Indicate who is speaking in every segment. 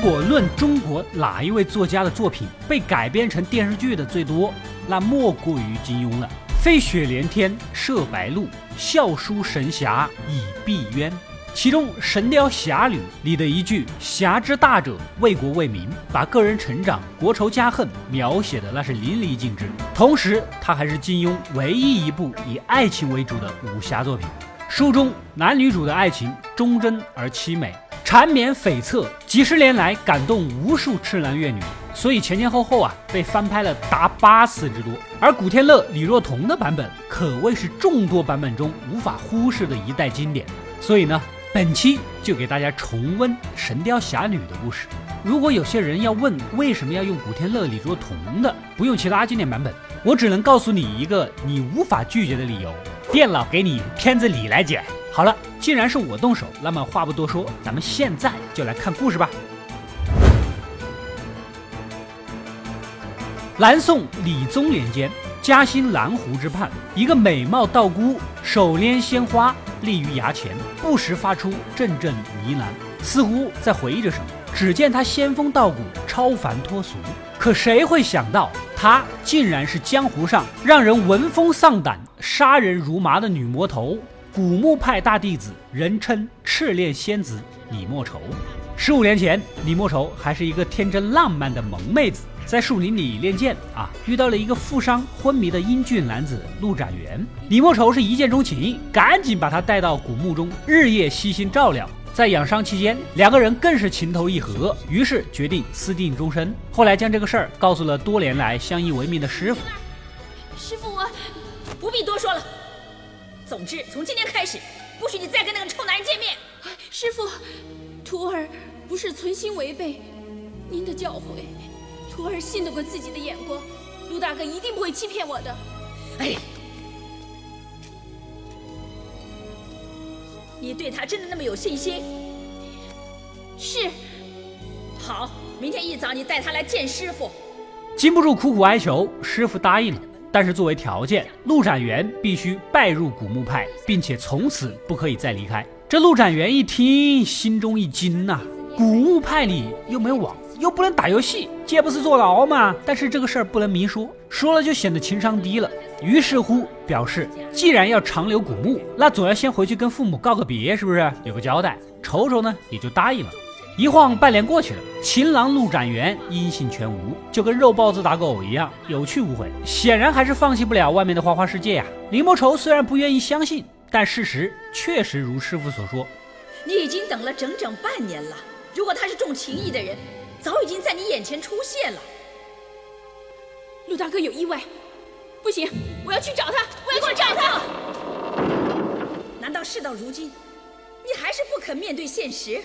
Speaker 1: 如果论中国哪一位作家的作品被改编成电视剧的最多，那莫过于金庸了。飞雪连天射白鹿，笑书神侠倚碧鸳。其中《神雕侠侣》里的一句“侠之大者，为国为民”，把个人成长、国仇家恨描写的那是淋漓尽致。同时，它还是金庸唯一一部以爱情为主的武侠作品。书中男女主的爱情忠贞而凄美，缠绵悱恻，几十年来感动无数痴男怨女，所以前前后后啊被翻拍了达八次之多。而古天乐、李若彤的版本可谓是众多版本中无法忽视的一代经典。所以呢。本期就给大家重温《神雕侠侣》的故事。如果有些人要问为什么要用古天乐、李若彤的，不用其他经典版本，我只能告诉你一个你无法拒绝的理由：电脑给你片子里来剪。好了，既然是我动手，那么话不多说，咱们现在就来看故事吧。南宋理宗年间，嘉兴南湖之畔，一个美貌道姑手拈鲜花。立于崖前，不时发出阵阵呢喃，似乎在回忆着什么。只见她仙风道骨，超凡脱俗。可谁会想到，她竟然是江湖上让人闻风丧胆、杀人如麻的女魔头——古墓派大弟子，人称赤练仙子李莫愁。十五年前，李莫愁还是一个天真浪漫的萌妹子。在树林里练剑啊，遇到了一个负伤昏迷的英俊男子陆展元。李莫愁是一见钟情，赶紧把他带到古墓中，日夜悉心照料。在养伤期间，两个人更是情投意合，于是决定私定终身。后来将这个事儿告诉了多年来相依为命的师傅。
Speaker 2: 师傅，我不必多说了。总之，从今天开始，不许你再跟那个臭男人见面。
Speaker 3: 师傅，徒儿不是存心违背您的教诲。徒儿信得过自己的眼光，陆大哥一定不会欺骗我的。哎，
Speaker 2: 你对他真的那么有信心？
Speaker 3: 是。
Speaker 2: 好，明天一早你带他来见师傅。
Speaker 1: 禁不住苦苦哀求，师傅答应了。但是作为条件，陆展元必须拜入古墓派，并且从此不可以再离开。这陆展元一听，心中一惊呐，古墓派里又没网。又不能打游戏，这不是坐牢吗？但是这个事儿不能明说，说了就显得情商低了。于是乎，表示既然要长留古墓，那总要先回去跟父母告个别，是不是有个交代？瞅瞅呢，也就答应了。一晃半年过去了，情郎陆展元音信全无，就跟肉包子打狗一样有去无回，显然还是放弃不了外面的花花世界呀。李莫愁虽然不愿意相信，但事实确实如师傅所说，
Speaker 2: 你已经等了整整半年了。如果他是重情义的人。早已经在你眼前出现了，
Speaker 3: 陆大哥有意外，不行，我要去找他，我要
Speaker 2: 去找他。难道事到如今，你还是不肯面对现实？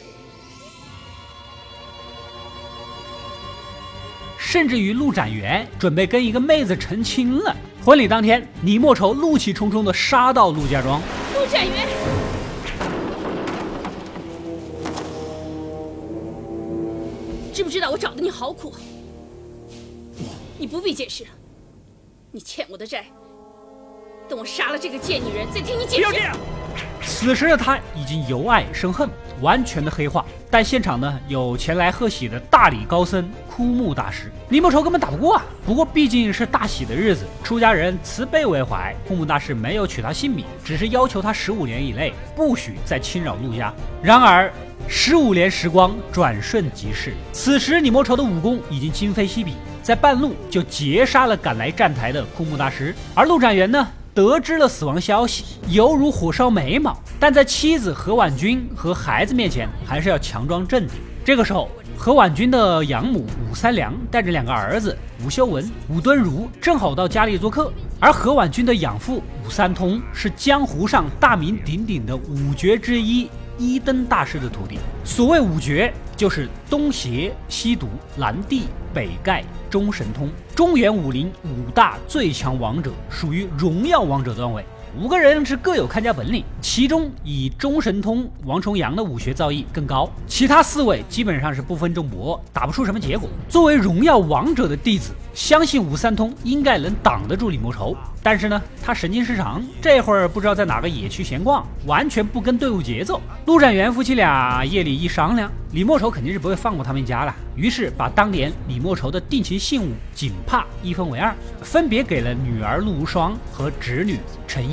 Speaker 1: 甚至于陆展元准备跟一个妹子成亲了。婚礼当天，李莫愁怒气冲冲的杀到陆家庄。
Speaker 3: 陆展元。知不知道我找的你好苦？你不必解释了，你欠我的债，等我杀了这个贱女人再听你解释。不
Speaker 1: 要这样！此时的他已经由爱生恨，完全的黑化。但现场呢，有前来贺喜的大理高僧枯木大师，李莫愁根本打不过啊。不过毕竟是大喜的日子，出家人慈悲为怀，枯木大师没有取他性命，只是要求他十五年以内不许再侵扰陆家。然而。十五年时光转瞬即逝，此时李莫愁的武功已经今非昔比，在半路就截杀了赶来站台的枯木大师。而陆展元呢，得知了死亡消息，犹如火烧眉毛，但在妻子何婉君和孩子面前，还是要强装镇定。这个时候，何婉君的养母武三娘带着两个儿子武修文、武敦儒，正好到家里做客。而何婉君的养父武三通是江湖上大名鼎鼎的五绝之一。一灯大师的徒弟，所谓五绝，就是东邪、西毒、南帝、北丐、中神通，中原武林五大最强王者，属于荣耀王者段位。五个人是各有看家本领，其中以中神通王重阳的武学造诣更高，其他四位基本上是不分众伯，打不出什么结果。作为荣耀王者的弟子，相信武三通应该能挡得住李莫愁。但是呢，他神经失常，这会儿不知道在哪个野区闲逛，完全不跟队伍节奏。陆展元夫妻俩夜里一商量，李莫愁肯定是不会放过他们一家了，于是把当年李莫愁的定情信物锦帕一分为二，分别给了女儿陆无双和侄女陈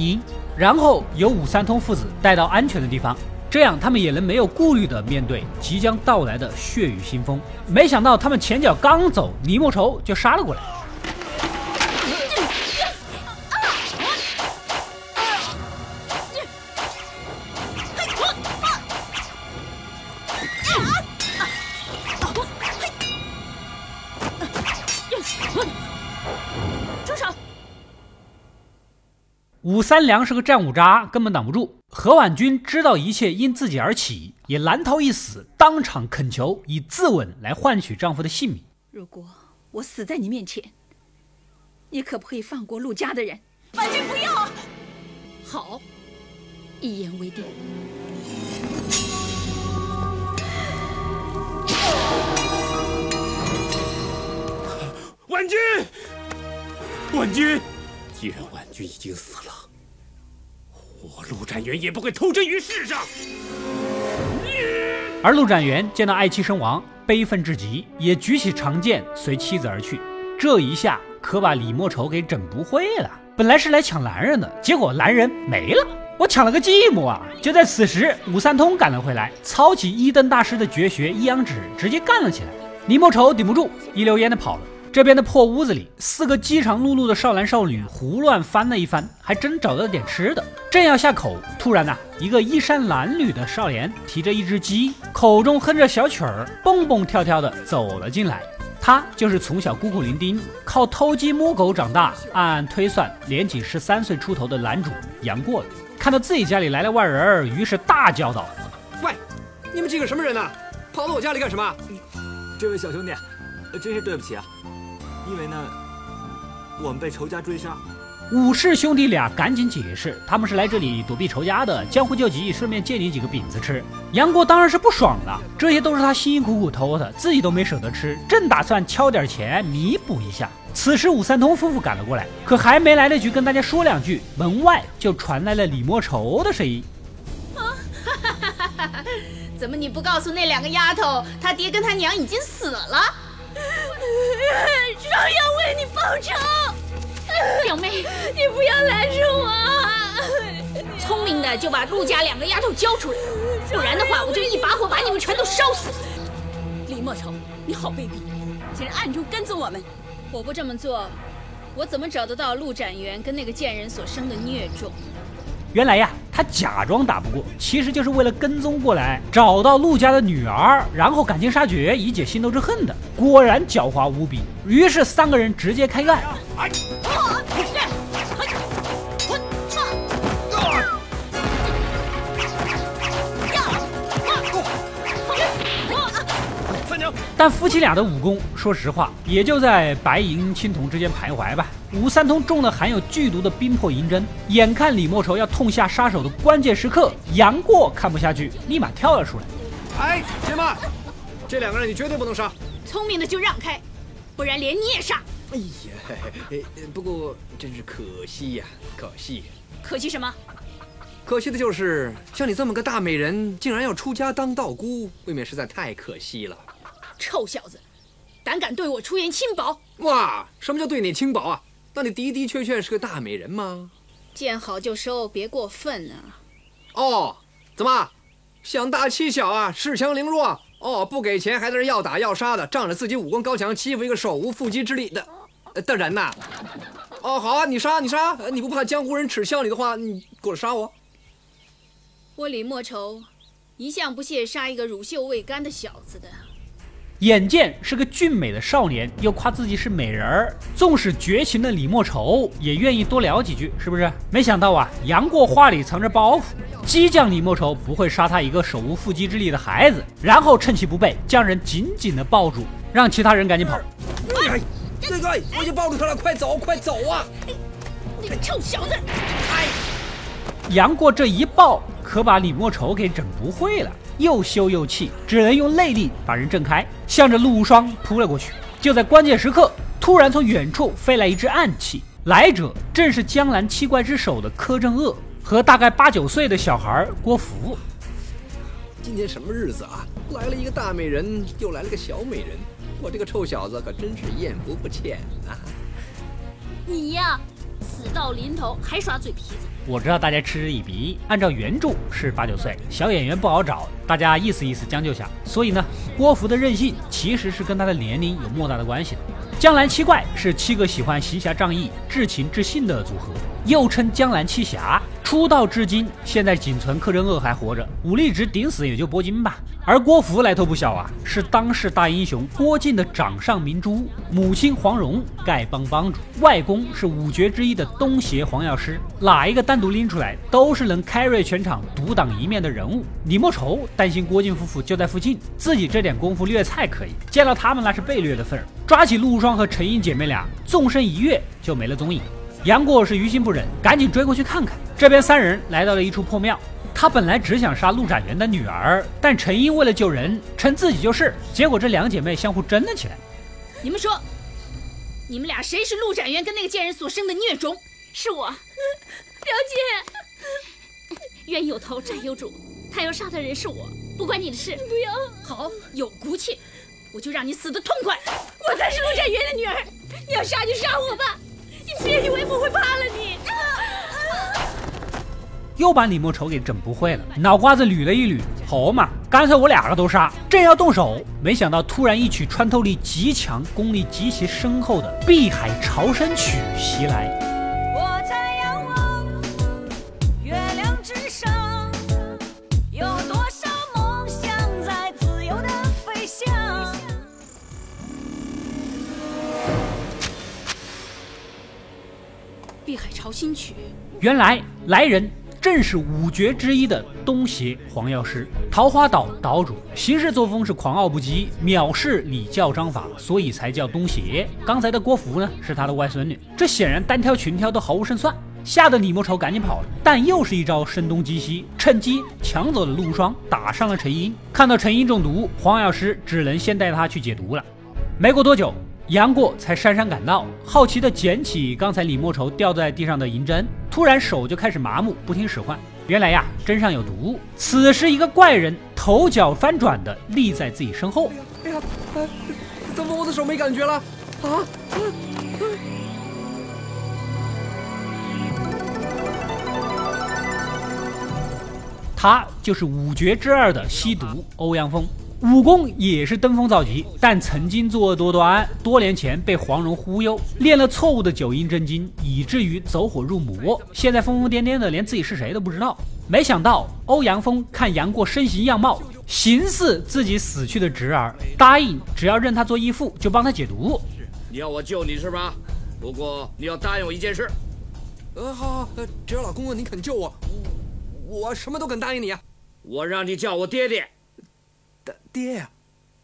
Speaker 1: 然后由武三通父子带到安全的地方，这样他们也能没有顾虑的面对即将到来的血雨腥风。没想到他们前脚刚走，李莫愁就杀了过来。三娘是个战五渣，根本挡不住。何婉君知道一切因自己而起，也难逃一死，当场恳求以自刎来换取丈夫的性命。
Speaker 2: 如果我死在你面前，你可不可以放过陆家的人？
Speaker 3: 婉君不要！
Speaker 2: 好，一言为定。
Speaker 4: 婉君，婉君。既然婉君已经死了，我陆展元也不会投身于世上。
Speaker 1: 而陆展元见到爱妻身亡，悲愤至极，也举起长剑随妻子而去。这一下可把李莫愁给整不会了。本来是来抢男人的，结果男人没了，我抢了个寂寞啊！就在此时，武三通赶了回来，操起一灯大师的绝学一阳指，直接干了起来。李莫愁顶不住，一溜烟的跑了。这边的破屋子里，四个饥肠辘辘的少男少女胡乱翻了一番，还真找到了点吃的。正要下口，突然呐，一个衣衫褴褛的少年提着一只鸡，口中哼着小曲儿，蹦蹦跳跳的走了进来。他就是从小孤苦伶仃，靠偷鸡摸狗长大，暗暗推算年仅十三岁出头的男主杨过。看到自己家里来了外人，于是大叫道：“
Speaker 5: 喂，你们几个什么人呢？跑到我家里干什么？”
Speaker 6: 这位小兄弟，真是对不起啊。因为呢，我们被仇家追杀。
Speaker 1: 武士兄弟俩赶紧解释，他们是来这里躲避仇家的，江湖救急，顺便借你几个饼子吃。杨过当然是不爽了，这些都是他辛辛苦苦偷的，自己都没舍得吃，正打算敲点钱弥补一下。此时武三通夫妇赶了过来，可还没来得及跟大家说两句，门外就传来了李莫愁的声音：“啊，哈哈哈哈哈
Speaker 3: 怎么你不告诉那两个丫头，他爹跟他娘已经死了？”
Speaker 2: 少要为你报仇，
Speaker 3: 表妹，
Speaker 2: 你不要拦着我。
Speaker 3: 聪明的就把陆家两个丫头交出来，不然的话我就一把火把你们全都烧死。
Speaker 2: 李莫愁，你好卑鄙，竟然暗中跟踪我们！
Speaker 3: 我不这么做，我怎么找得到陆展元跟那个贱人所生的孽种？
Speaker 1: 原来呀，他假装打不过，其实就是为了跟踪过来，找到陆家的女儿，然后赶尽杀绝，以解心头之恨的。果然狡猾无比，于是三个人直接开干。但夫妻俩的武功，说实话，也就在白银青铜之间徘徊吧。武三通中了含有剧毒的冰魄银针，眼看李莫愁要痛下杀手的关键时刻，杨过看不下去，立马跳了出来。
Speaker 5: 哎，且慢，这两个人你绝对不能杀。
Speaker 3: 聪明的就让开，不然连你也杀。哎
Speaker 5: 呀，不过真是可惜呀，可惜。
Speaker 3: 可惜什么？
Speaker 5: 可惜的就是像你这么个大美人，竟然要出家当道姑，未免实在太可惜了。
Speaker 3: 臭小子，胆敢对我出言轻薄！
Speaker 5: 哇，什么叫对你轻薄啊？那你的的确确是个大美人吗？
Speaker 3: 见好就收，别过分啊！
Speaker 5: 哦，怎么，想大欺小啊？恃强凌弱？哦，不给钱还在这要打要杀的，仗着自己武功高强，欺负一个手无缚鸡之力的的人呐？哦，好啊，你杀你杀，你不怕江湖人耻笑你的话，你过来杀我。
Speaker 3: 我李莫愁，一向不屑杀一个乳臭未干的小子的。
Speaker 1: 眼见是个俊美的少年，又夸自己是美人儿，纵使绝情的李莫愁也愿意多聊几句，是不是？没想到啊，杨过话里藏着包袱，激将李莫愁不会杀他一个手无缚鸡之力的孩子，然后趁其不备，将人紧紧的抱住，让其他人赶紧跑。
Speaker 5: 哎，对对，我已经抱住他了，快走，快走啊！
Speaker 3: 你个臭小子！哎，
Speaker 1: 杨过这一抱，可把李莫愁给整不会了。又羞又气，只能用内力把人震开，向着陆无双扑了过去。就在关键时刻，突然从远处飞来一只暗器，来者正是江南七怪之首的柯镇恶和大概八九岁的小孩郭芙。
Speaker 5: 今天什么日子啊？来了一个大美人，又来了个小美人，我这个臭小子可真是艳福不浅呐、
Speaker 3: 你呀，死到临头还耍嘴皮子。
Speaker 1: 我知道大家嗤之以鼻，按照原著是八九岁，小演员不好找，大家意思意思将就下。所以呢，郭芙的任性其实是跟他的年龄有莫大的关系的。江南七怪是七个喜欢行侠仗义、至情至性的组合，又称江南七侠。出道至今，现在仅存柯镇恶还活着，武力值顶死也就铂金吧。而郭芙来头不小啊，是当世大英雄郭靖的掌上明珠，母亲黄蓉丐帮帮主，外公是五绝之一的东邪黄药师，哪一个单独拎出来，都是能 carry 全场、独当一面的人物。李莫愁担心郭靖夫妇就在附近，自己这点功夫虐菜可以，见到他们那是被虐的份儿，抓起陆无双和陈英姐妹俩，纵身一跃就没了踪影。杨过是于心不忍，赶紧追过去看看。这边三人来到了一处破庙，他本来只想杀陆展元的女儿，但陈英为了救人，称自己就是，结果这两姐妹相互争了起来。
Speaker 2: 你们说，你们俩谁是陆展元跟那个贱人所生的孽种？
Speaker 3: 是我，表姐。
Speaker 2: 冤有头债有主，他要杀的人是我，不关你的事。
Speaker 3: 不要，
Speaker 2: 好，有骨气，我就让你死得痛快。
Speaker 3: 我才是陆展元的女儿，你要杀就杀我吧，你别以为我会怕了你。
Speaker 1: 又把李莫愁给整不会了，脑瓜子捋了一捋，好嘛，干脆我两个都杀。正要动手，没想到突然一曲穿透力极强、功力极其深厚的《碧海潮生曲》袭来。
Speaker 2: 碧海潮新曲，
Speaker 1: 原来来人正是五绝之一的东邪黄药师，桃花岛岛主，行事作风是狂傲不羁，藐视礼教章法，所以才叫东邪。刚才的郭芙呢，是他的外孙女，这显然单挑群挑都毫无胜算，吓得李莫愁赶紧跑了。但又是一招声东击西，趁机抢走了陆双，打伤了陈英。看到陈英中毒，黄药师只能先带他去解毒了。没过多久，杨过才姗姗赶到，好奇地捡起刚才李莫愁掉在地上的银针，突然手就开始麻木，不听使唤。原来呀，针上有毒。此时，一个怪人头脚翻转的立在自己身后，
Speaker 5: 哎呀，哎，怎么我的手没感觉了？啊？
Speaker 1: 他就是五绝之二的吸毒欧阳锋。武功也是登峰造极，但曾经作恶多端，多年前被黄蓉忽悠，练了错误的九阴真经，以至于走火入魔。现在疯疯癫癫的，连自己是谁都不知道。没想到欧阳锋看杨过身形样貌，形似自己死去的侄儿，答应只要认他做义父，就帮他解毒。
Speaker 4: 你要我救你是吧？不过你要答应我一件事。
Speaker 5: 呃，好好，呃，只要老公公你肯救我，我我什么都肯答应你啊。
Speaker 4: 我让你叫我爹爹。
Speaker 5: 爹爹呀、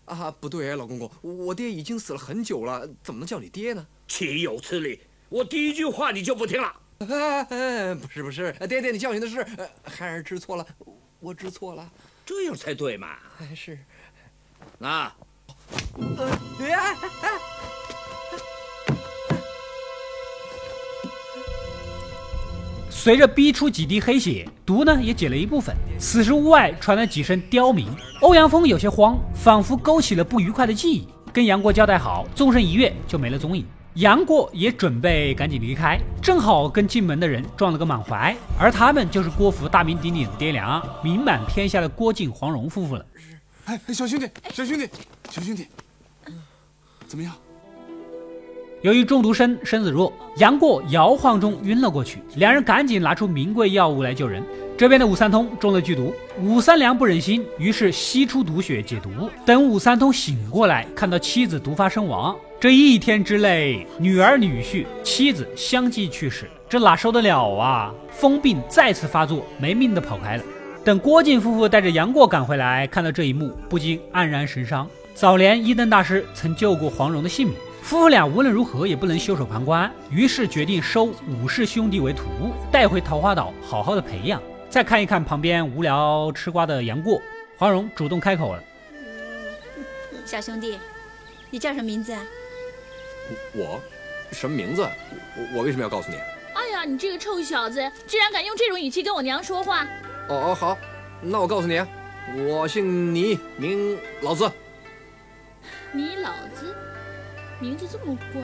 Speaker 5: 啊，不对，老公公，我爹已经死了很久了，怎么能叫你爹呢？
Speaker 4: 岂有此理！我第一句话你就不听了。
Speaker 5: 哎哎，不是不是，爹爹，你教训的是，呃孩儿知错了，我知错了，
Speaker 4: 这样才对嘛。
Speaker 5: 哎是，
Speaker 4: 啊，
Speaker 5: 呃，哎哎哎，
Speaker 1: 随着逼出几滴黑血，毒呢也解了一部分。此时屋外传来几声刁民，欧阳锋有些慌，仿佛勾起了不愉快的记忆，跟杨过交代好，纵身一跃就没了踪影。杨过也准备赶紧离开，正好跟进门的人撞了个满怀，而他们就是郭芙大名鼎鼎的爹娘，名满天下的郭靖、黄蓉夫妇了。
Speaker 7: 哎，小兄弟，小兄弟，小兄弟，怎么样？
Speaker 1: 由于中毒身身子弱，杨过摇晃中晕了过去，两人赶紧拿出名贵药物来救人。这边的武三通中了剧毒，武三娘不忍心，于是吸出毒血解毒。等武三通醒过来，看到妻子毒发身亡，这一天之内，女儿、女婿、妻子相继去世，这哪受得了啊？疯病再次发作，没命的跑开了。等郭靖夫妇带着杨过赶回来，看到这一幕，不禁黯然神伤。早年一灯大师曾救过黄蓉的性命，夫妇俩无论如何也不能袖手旁观，于是决定收武氏兄弟为徒，带回桃花岛好好的培养。再看一看旁边无聊吃瓜的杨过，黄蓉主动开口了。
Speaker 3: 小兄弟，你叫什么名字啊？
Speaker 5: 我什么名字？我我为什么要告诉你？
Speaker 3: 哎呀，你这个臭小子，居然敢用这种语气跟我娘说话！
Speaker 5: 哦哦好，那我告诉你，我姓倪，名老子。
Speaker 3: 你老子名字这么怪。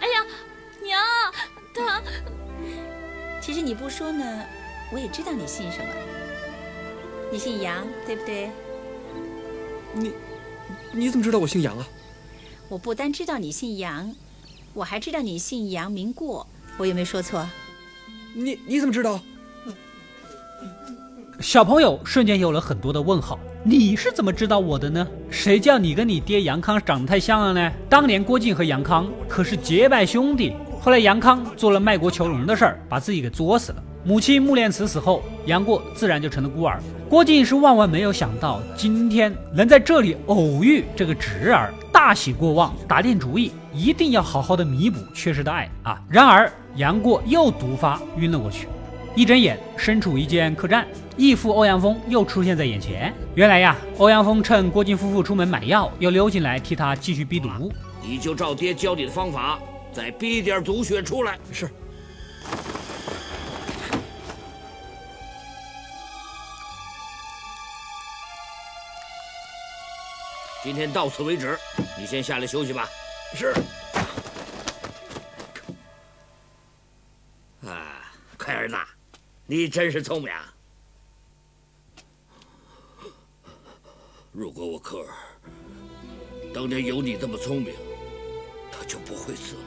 Speaker 3: 哎呀，娘，他
Speaker 2: 其实你不说呢，我也知道你姓什么。你姓杨，对不对？
Speaker 5: 你你怎么知道我姓杨啊？
Speaker 2: 我不单知道你姓杨，我还知道你姓杨名过。我有没有说错？
Speaker 5: 你你怎么知道？
Speaker 1: 小朋友瞬间有了很多的问号。你是怎么知道我的呢？谁叫你跟你爹杨康长得太像了呢？当年郭靖和杨康可是结拜兄弟。后来杨康做了卖国求荣的事儿，把自己给作死了。母亲穆念慈死后，杨过自然就成了孤儿。郭靖是万万没有想到，今天能在这里偶遇这个侄儿，大喜过望，打定主意一定要好好的弥补缺失的爱啊！然而杨过又毒发晕了过去。一睁眼，身处一间客栈，义父欧阳锋又出现在眼前。原来呀，欧阳锋趁郭靖夫妇出门买药，又溜进来替他继续逼毒。
Speaker 4: 你就照爹教你的方法，再逼点毒血出来。
Speaker 5: 是。
Speaker 4: 今天到此为止，你先下来休息吧。
Speaker 5: 是。
Speaker 4: 你真是聪明啊！如果我科尔当年有你这么聪明，他就不会死了。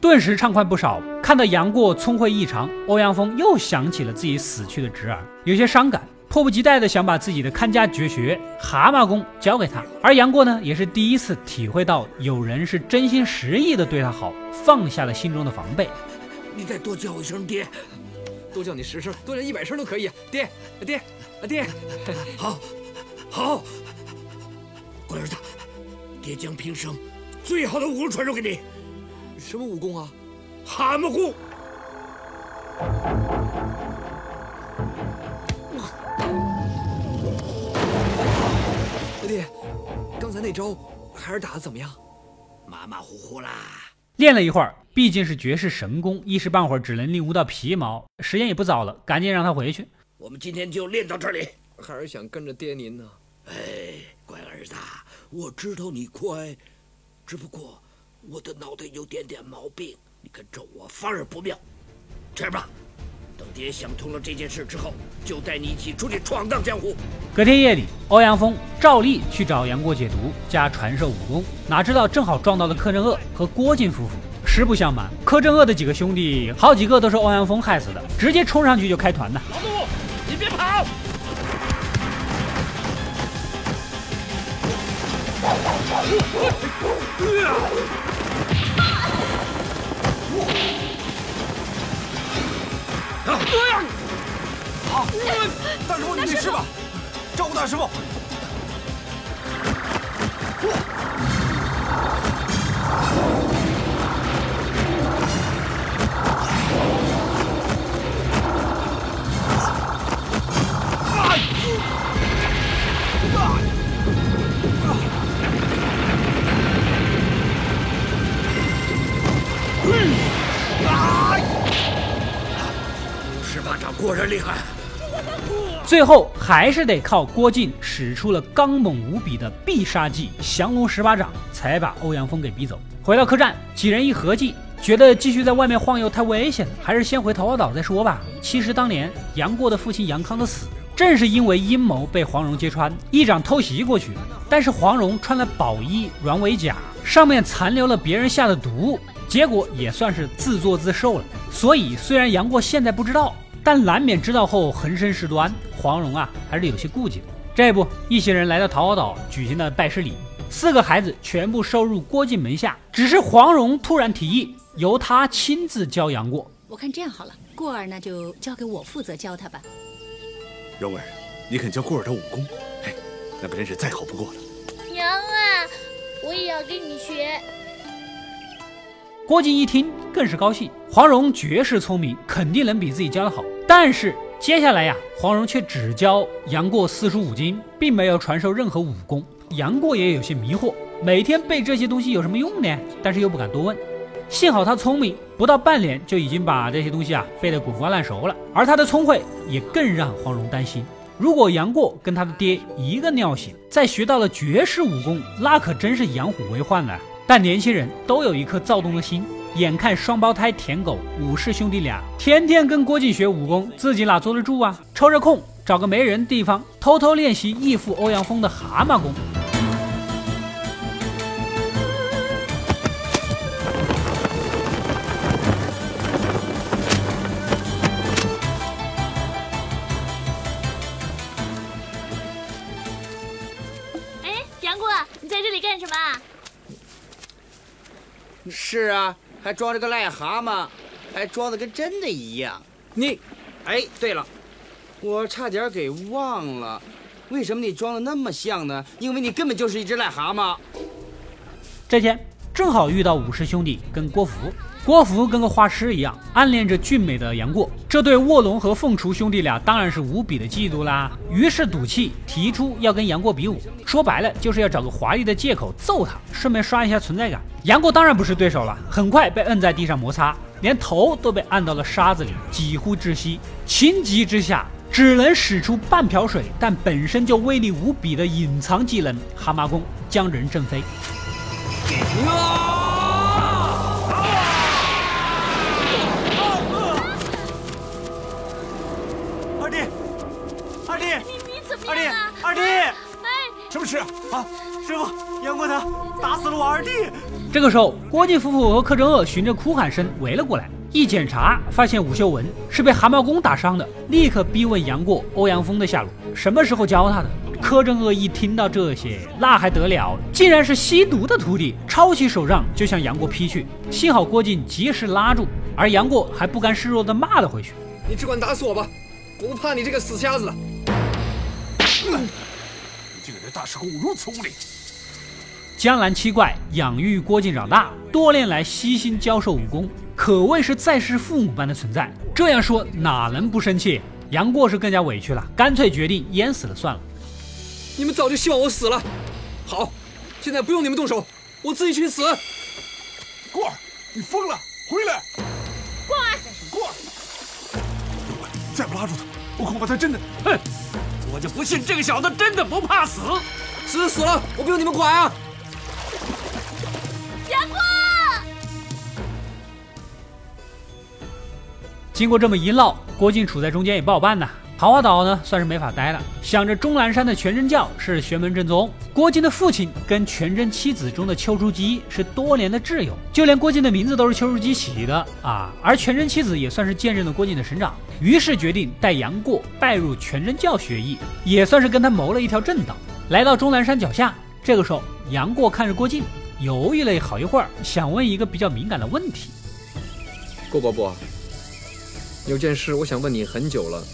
Speaker 1: 顿时畅快不少。看到杨过聪慧异常，欧阳锋又想起了自己死去的侄儿，有些伤感。迫不及待的想把自己的看家绝学蛤蟆功教给他，而杨过呢，也是第一次体会到有人是真心实意的对他好，放下了心中的防备。
Speaker 4: 你再多叫我一声爹，
Speaker 5: 多叫你十声，多叫一百声都可以。爹，爹，爹，
Speaker 4: 好，好，乖儿子，爹将平生最好的武功传授给你。
Speaker 5: 什么武功啊？
Speaker 4: 蛤蟆功。
Speaker 5: 爹，刚才那招还是打的怎么样？
Speaker 4: 马马虎虎啦。
Speaker 1: 练了一会儿，毕竟是绝世神功，一时半会儿只能领悟到皮毛。时间也不早了，赶紧让他回去。
Speaker 4: 我们今天就练到这里。
Speaker 5: 孩儿想跟着爹您呢。
Speaker 4: 哎，乖儿子，我知道你乖，只不过我的脑袋有点点毛病，你跟着我反而不妙。这样吧。等爹想通了这件事之后，就带你一起出去闯荡江湖。
Speaker 1: 隔天夜里，欧阳锋照例去找杨过解毒加传授武功，哪知道正好撞到了柯镇恶和郭靖夫妇。实不相瞒，柯镇恶的几个兄弟好几个都是欧阳锋害死的，直接冲上去就开团呐！
Speaker 4: 老杜，你别跑！
Speaker 7: 好，大师傅，你没事吧？照顾大师傅。
Speaker 1: 最后还是得靠郭靖使出了刚猛无比的必杀技降龙十八掌，才把欧阳锋给逼走。回到客栈，几人一合计，觉得继续在外面晃悠太危险了，还是先回桃花岛再说吧。其实当年杨过的父亲杨康的死，正是因为阴谋被黄蓉揭穿，一掌偷袭过去。但是黄蓉穿了宝衣软尾甲，上面残留了别人下的毒，结果也算是自作自受了。所以虽然杨过现在不知道。但难免知道后横生事端，黄蓉啊还是有些顾忌的。这不，一行人来到桃花岛举行了拜师礼，四个孩子全部收入郭靖门下。只是黄蓉突然提议由他亲自教杨过。
Speaker 2: 我看这样好了，过儿呢就交给我负责教他吧。
Speaker 7: 蓉儿，你肯教过儿的武功，嘿，那可真是再好不过了。
Speaker 3: 娘啊，我也要跟你学。
Speaker 1: 郭靖一听更是高兴，黄蓉绝世聪明，肯定能比自己教的好。但是接下来呀，黄蓉却只教杨过四书五经，并没有传授任何武功。杨过也有些迷惑，每天背这些东西有什么用呢？但是又不敢多问。幸好他聪明，不到半年就已经把这些东西啊背得滚瓜烂熟了。而他的聪慧也更让黄蓉担心。如果杨过跟他的爹一个尿性，再学到了绝世武功，那可真是养虎为患了。但年轻人都有一颗躁动的心，眼看双胞胎舔狗武士兄弟俩天天跟郭靖学武功，自己哪坐得住啊？抽着空找个没人地方，偷偷练习义父欧阳锋的蛤蟆功。
Speaker 3: 哎，杨过，你在这里干什么啊？
Speaker 8: 是啊，还装着个癞蛤蟆，还装的跟真的一样。你，哎，对了，我差点给忘了，为什么你装的那么像呢？因为你根本就是一只癞蛤蟆。
Speaker 1: 这天正好遇到武师兄弟跟郭芙，郭芙跟个花痴一样暗恋着俊美的杨过，这对卧龙和凤雏兄弟俩当然是无比的嫉妒啦，于是赌气提出要跟杨过比武，说白了就是要找个华丽的借口揍他，顺便刷一下存在感。杨过当然不是对手了，很快被摁在地上摩擦，连头都被按到了沙子里，几乎窒息。情急之下，只能使出半瓢水，但本身就威力无比的隐藏技能蛤蟆功，将人震飞。
Speaker 6: 二弟，
Speaker 3: 你你怎么
Speaker 6: 二弟
Speaker 3: 样啊？，
Speaker 6: 二弟，
Speaker 3: 哎，
Speaker 6: 什么事啊？师傅，杨过他打死了我二弟。
Speaker 1: 这个时候，郭靖夫妇和柯镇恶循着哭喊声围了过来。一检查，发现武秀文是被蛤蟆功打伤的，立刻逼问杨过欧阳锋的下落，什么时候教他的？柯镇恶一听到这些，那还得了？竟然是吸毒的徒弟，抄起手杖就向杨过劈去。幸好郭靖及时拉住，而杨过还不甘示弱地骂了回去。
Speaker 5: 你只管打死我吧，我不怕你这个死瞎子。
Speaker 7: 你竟然对大师公如此无礼！
Speaker 1: 江南七怪养育郭靖长大，多年来悉心教授武功，可谓是再世父母般的存在。这样说哪能不生气？杨过是更加委屈了，干脆决定淹死了算了。
Speaker 5: 你们早就希望我死了。好，现在不用你们动手，我自己去死。
Speaker 7: 过儿，你疯了！回来！
Speaker 3: 过儿，
Speaker 7: 过儿！再不拉住他，我恐怕他真的……
Speaker 4: 哼！我就不信这个小子真的不怕死！
Speaker 5: 死死了，我不用你们管啊！
Speaker 3: 杨过！
Speaker 1: 经过这么一闹，郭靖处在中间也不好办呐。桃花岛呢，算是没法待了。想着钟南山的全真教是玄门正宗，郭靖的父亲跟全真七子中的丘处机是多年的挚友，就连郭靖的名字都是丘处机起的啊。而全真七子也算是见证了郭靖的成长，于是决定带杨过拜入全真教学艺，也算是跟他谋了一条正道。来到钟南山脚下，这个时候杨过看着郭靖，犹豫了好一会儿，想问一个比较敏感的问题：
Speaker 5: 郭伯伯，有件事我想问你很久了。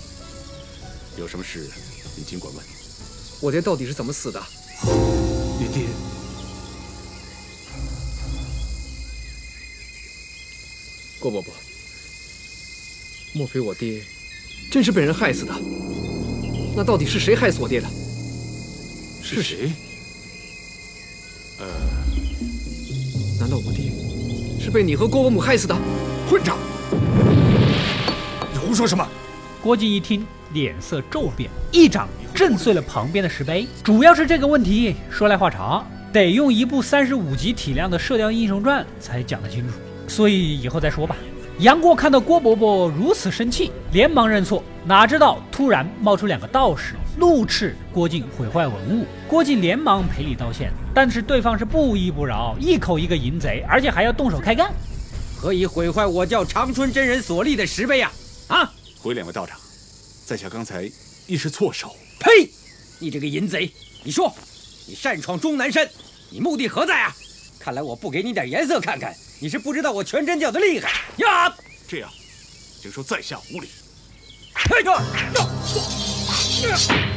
Speaker 7: 有什么事，你尽管问。
Speaker 5: 我爹到底是怎么死的？
Speaker 7: 你爹？
Speaker 5: 郭伯伯，莫非我爹真是被人害死的？那到底是谁害死我爹的？
Speaker 7: 是谁？呃，
Speaker 5: 难道我爹是被你和郭伯母害死的？
Speaker 7: 混账！你胡说什么？
Speaker 1: 郭靖一听，脸色骤变，一掌震碎了旁边的石碑。主要是这个问题，说来话长，得用一部三十五集体量的《射雕英雄传》才讲得清楚，所以以后再说吧。杨过看到郭伯伯如此生气，连忙认错，哪知道突然冒出两个道士，怒斥郭靖毁坏文物。郭靖连忙赔礼道歉，但是对方是不依不饶，一口一个淫贼，而且还要动手开干。
Speaker 8: 何以毁坏我教长春真人所立的石碑呀？啊！
Speaker 7: 回两位道长，在下刚才一时错手。
Speaker 8: 呸！你这个淫贼！你说，你擅闯终南山，你目的何在啊？看来我不给你点颜色看看，你是不知道我全真教的厉害呀！
Speaker 7: 这样，就说在下无礼。
Speaker 8: 哎呀！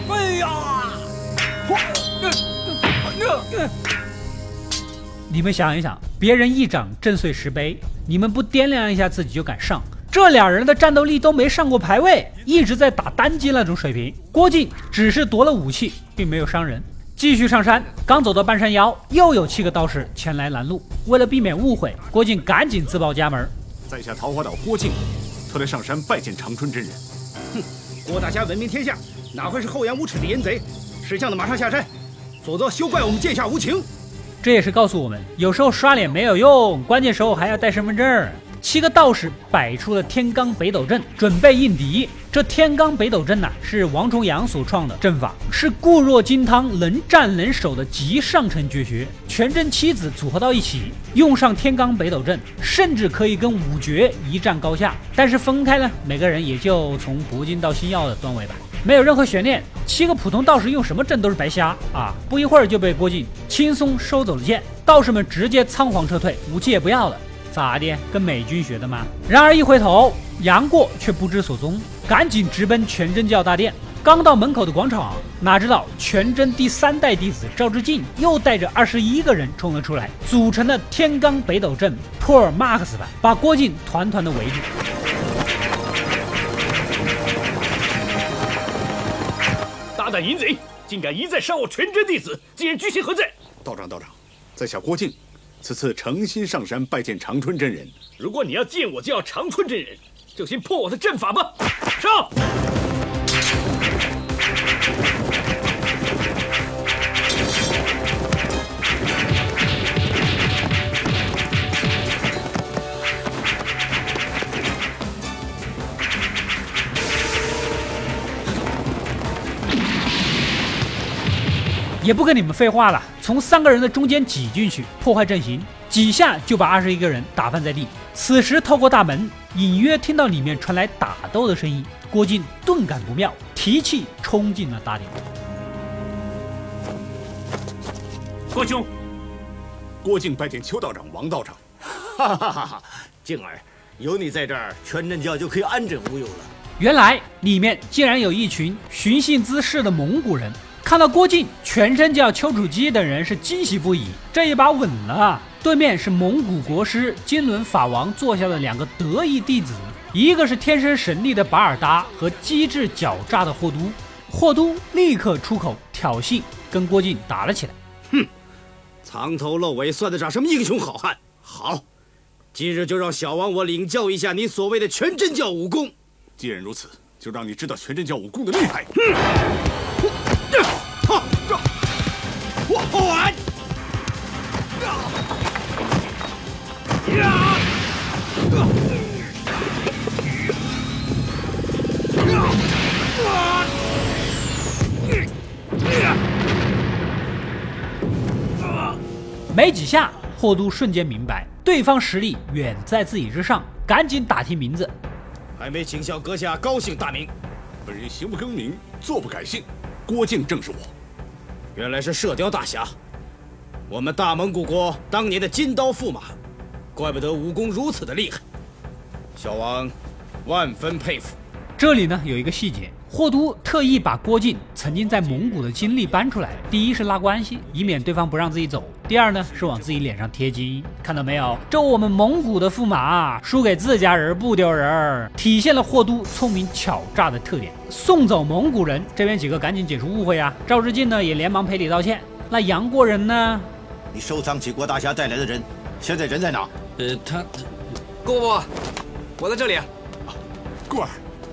Speaker 8: 哎呀！
Speaker 1: 你们想一想，别人一掌震碎石碑，你们不掂量一下自己就敢上？这俩人的战斗力都没上过排位，一直在打单机那种水平。郭靖只是夺了武器，并没有伤人。继续上山，刚走到半山腰，又有七个道士前来拦路。为了避免误会，郭靖赶紧自报家门：“
Speaker 7: 在下桃花岛郭靖，特来上山拜见长春真人。”
Speaker 8: 哼，郭大侠闻名天下，哪会是厚颜无耻的淫贼？识相的马上下山，否则休怪我们剑下无情。
Speaker 1: 这也是告诉我们，有时候刷脸没有用，关键时候还要带身份证。七个道士摆出了天罡北斗阵，准备应敌。这天罡北斗阵呐，是王重阳所创的阵法，是固若金汤、能战能守的极上乘绝学。全真七子组合到一起，用上天罡北斗阵，甚至可以跟五绝一战高下。但是分开呢，每个人也就从铂金到星耀的段位吧，没有任何悬念。七个普通道士用什么阵都是白瞎啊！不一会儿就被郭靖轻松收走了剑，道士们直接仓皇撤退，武器也不要了。咋的？跟美军学的吗？然而一回头，杨过却不知所踪，赶紧直奔全真教大殿。刚到门口的广场，哪知道全真第三代弟子赵志敬又带着二十一个人冲了出来，组成了天罡北斗阵，普尔马克斯版把郭靖团团的围住。
Speaker 9: 大胆淫贼，竟敢一再伤我全真弟子，今日居心何在？
Speaker 7: 道长，道长，在下郭靖。此次诚心上山拜见长春真人。
Speaker 9: 如果你要见我，就要长春真人，就先破我的阵法吧。上！
Speaker 1: 也不跟你们废话了，从三个人的中间挤进去，破坏阵型，几下就把二十一个人打翻在地。此时透过大门，隐约听到里面传来打斗的声音，郭靖顿感不妙，提气冲进了大殿。
Speaker 9: 郭兄，
Speaker 7: 郭靖拜见邱道长、王道长。
Speaker 10: 哈哈哈哈！靖儿，有你在这儿，全真教就可以安枕无忧了。
Speaker 1: 原来里面竟然有一群寻衅滋事的蒙古人。看到郭靖，全真教丘处机等人是惊喜不已，这一把稳了。对面是蒙古国师金轮法王座下的两个得意弟子，一个是天生神力的巴尔达和机智狡诈的霍都。霍都立刻出口挑衅，跟郭靖打了起来。
Speaker 8: 哼，藏头露尾，算得上什么英雄好汉？好，今日就让小王我领教一下你所谓的全真教武功。
Speaker 7: 既然如此，就让你知道全真教武功的厉害。
Speaker 1: 没几下，霍都瞬间明白对方实力远在自己之上，赶紧打听名字。
Speaker 8: 还没请教阁下高姓大名？
Speaker 7: 本人行不更名，坐不改姓，郭靖正是我。
Speaker 8: 原来是射雕大侠，我们大蒙古国当年的金刀驸马，怪不得武功如此的厉害。小王万分佩服。
Speaker 1: 这里呢有一个细节，霍都特意把郭靖曾经在蒙古的经历搬出来。第一是拉关系，以免对方不让自己走；第二呢是往自己脸上贴金。看到没有？这我们蒙古的驸马输给自家人不丢人，体现了霍都聪明巧诈的特点。送走蒙古人，这边几个赶紧解除误会啊！赵志敬呢也连忙赔礼道歉。那杨国人呢？
Speaker 10: 你收藏起郭大侠带来的人，现在人在哪？
Speaker 5: 呃，他，姑姑，我在这里。
Speaker 7: 顾儿。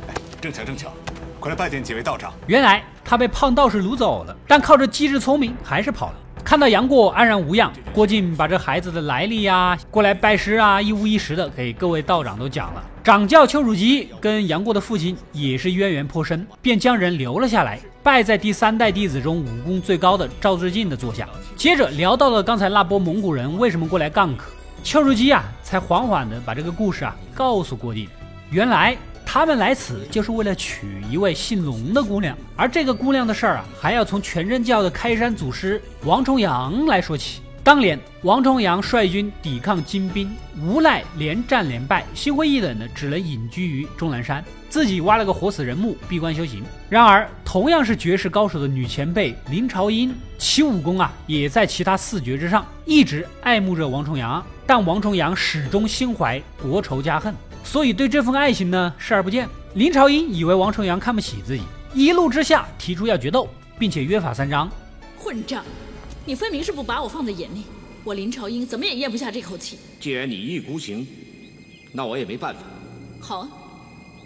Speaker 7: 哎正巧正巧，快来拜见几位道长。
Speaker 1: 原来他被胖道士掳走了，但靠着机智聪明还是跑了。看到杨过安然无恙，郭靖把这孩子的来历呀、过来拜师啊，一五一十的给各位道长都讲了。掌教丘处机跟杨过的父亲也是渊源颇深，便将人留了下来，拜在第三代弟子中武功最高的赵志敬的座下。接着聊到了刚才那波蒙古人为什么过来 gank，丘处机啊才缓缓的把这个故事啊告诉郭靖。原来。他们来此就是为了娶一位姓龙的姑娘，而这个姑娘的事儿啊，还要从全真教的开山祖师王重阳来说起。当年王重阳率军抵抗金兵，无奈连战连败，心灰意冷的只能隐居于终南山，自己挖了个活死人墓闭关修行。然而，同样是绝世高手的女前辈林朝英，其武功啊也在其他四绝之上，一直爱慕着王重阳，但王重阳始终心怀国仇家恨。所以对这份爱情呢视而不见。林朝英以为王重阳看不起自己，一怒之下提出要决斗，并且约法三章。
Speaker 2: 混账！你分明是不把我放在眼里，我林朝英怎么也咽不下这口气。
Speaker 4: 既然你一意孤行，那我也没办法。
Speaker 2: 好啊，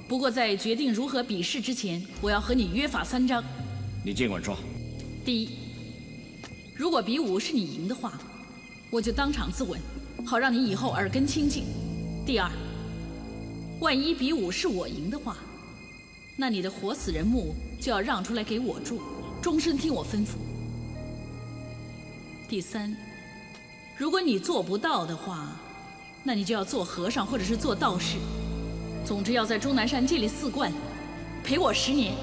Speaker 2: 不过在决定如何比试之前，我要和你约法三章。
Speaker 9: 你尽管说。
Speaker 2: 第一，如果比武是你赢的话，我就当场自刎，好让你以后耳根清净。第二，万一比武是我赢的话，那你的活死人墓就要让出来给我住，终身听我吩咐。第三，如果你做不到的话，那你就要做和尚或者是做道士，总之要在终南山建立寺观，陪我十年。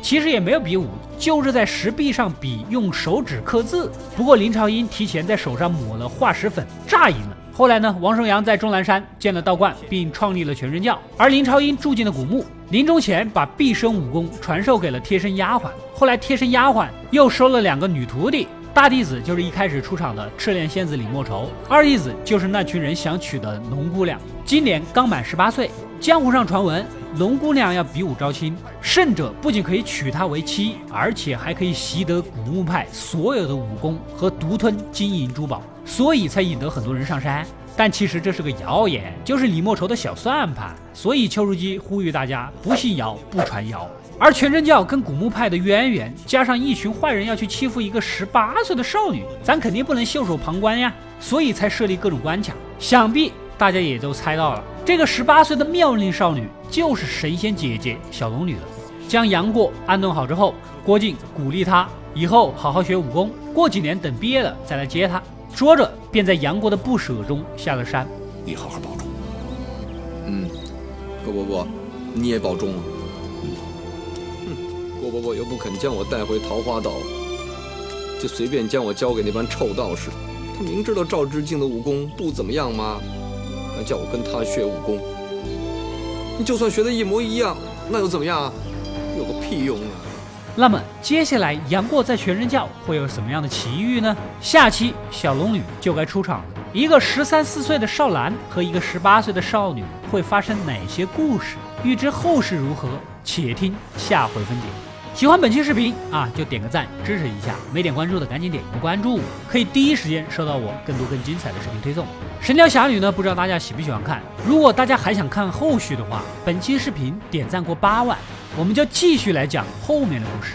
Speaker 1: 其实也没有比武，就是在石壁上比用手指刻字。不过林朝英提前在手上抹了化石粉，炸赢了。后来呢，王重阳在终南山建了道观，并创立了全真教，而林朝英住进了古墓。临终前把毕生武功传授给了贴身丫鬟，后来贴身丫鬟又收了两个女徒弟。大弟子就是一开始出场的赤练仙子李莫愁，二弟子就是那群人想娶的龙姑娘，今年刚满十八岁。江湖上传闻。龙姑娘要比武招亲，胜者不仅可以娶她为妻，而且还可以习得古墓派所有的武功和独吞金银珠宝，所以才引得很多人上山。但其实这是个谣言，就是李莫愁的小算盘。所以邱淑姬呼吁大家不信谣，不传谣。而全真教跟古墓派的渊源，加上一群坏人要去欺负一个十八岁的少女，咱肯定不能袖手旁观呀，所以才设立各种关卡。想必大家也都猜到了。这个十八岁的妙龄少女就是神仙姐姐小龙女了。将杨过安顿好之后，郭靖鼓励他以后好好学武功，过几年等毕业了再来接他。说着，便在杨过的不舍中下了山。
Speaker 7: 你好好保重。
Speaker 5: 嗯，郭伯伯，你也保重啊。哼，郭伯伯又不肯将我带回桃花岛，就随便将我交给那帮臭道士。他明知道赵志敬的武功不怎么样吗？还叫我跟他学武功，你就算学的一模一样，那又怎么样？有个屁用啊！
Speaker 1: 那么接下来杨过在全真教会有什么样的奇遇呢？下期小龙女就该出场了。一个十三四岁的少男和一个十八岁的少女会发生哪些故事？欲知后事如何，且听下回分解。喜欢本期视频啊，就点个赞支持一下。没点关注的赶紧点一个关注，可以第一时间收到我更多更精彩的视频推送。神雕侠侣呢，不知道大家喜不喜欢看？如果大家还想看后续的话，本期视频点赞过八万，我们就继续来讲后面的故事。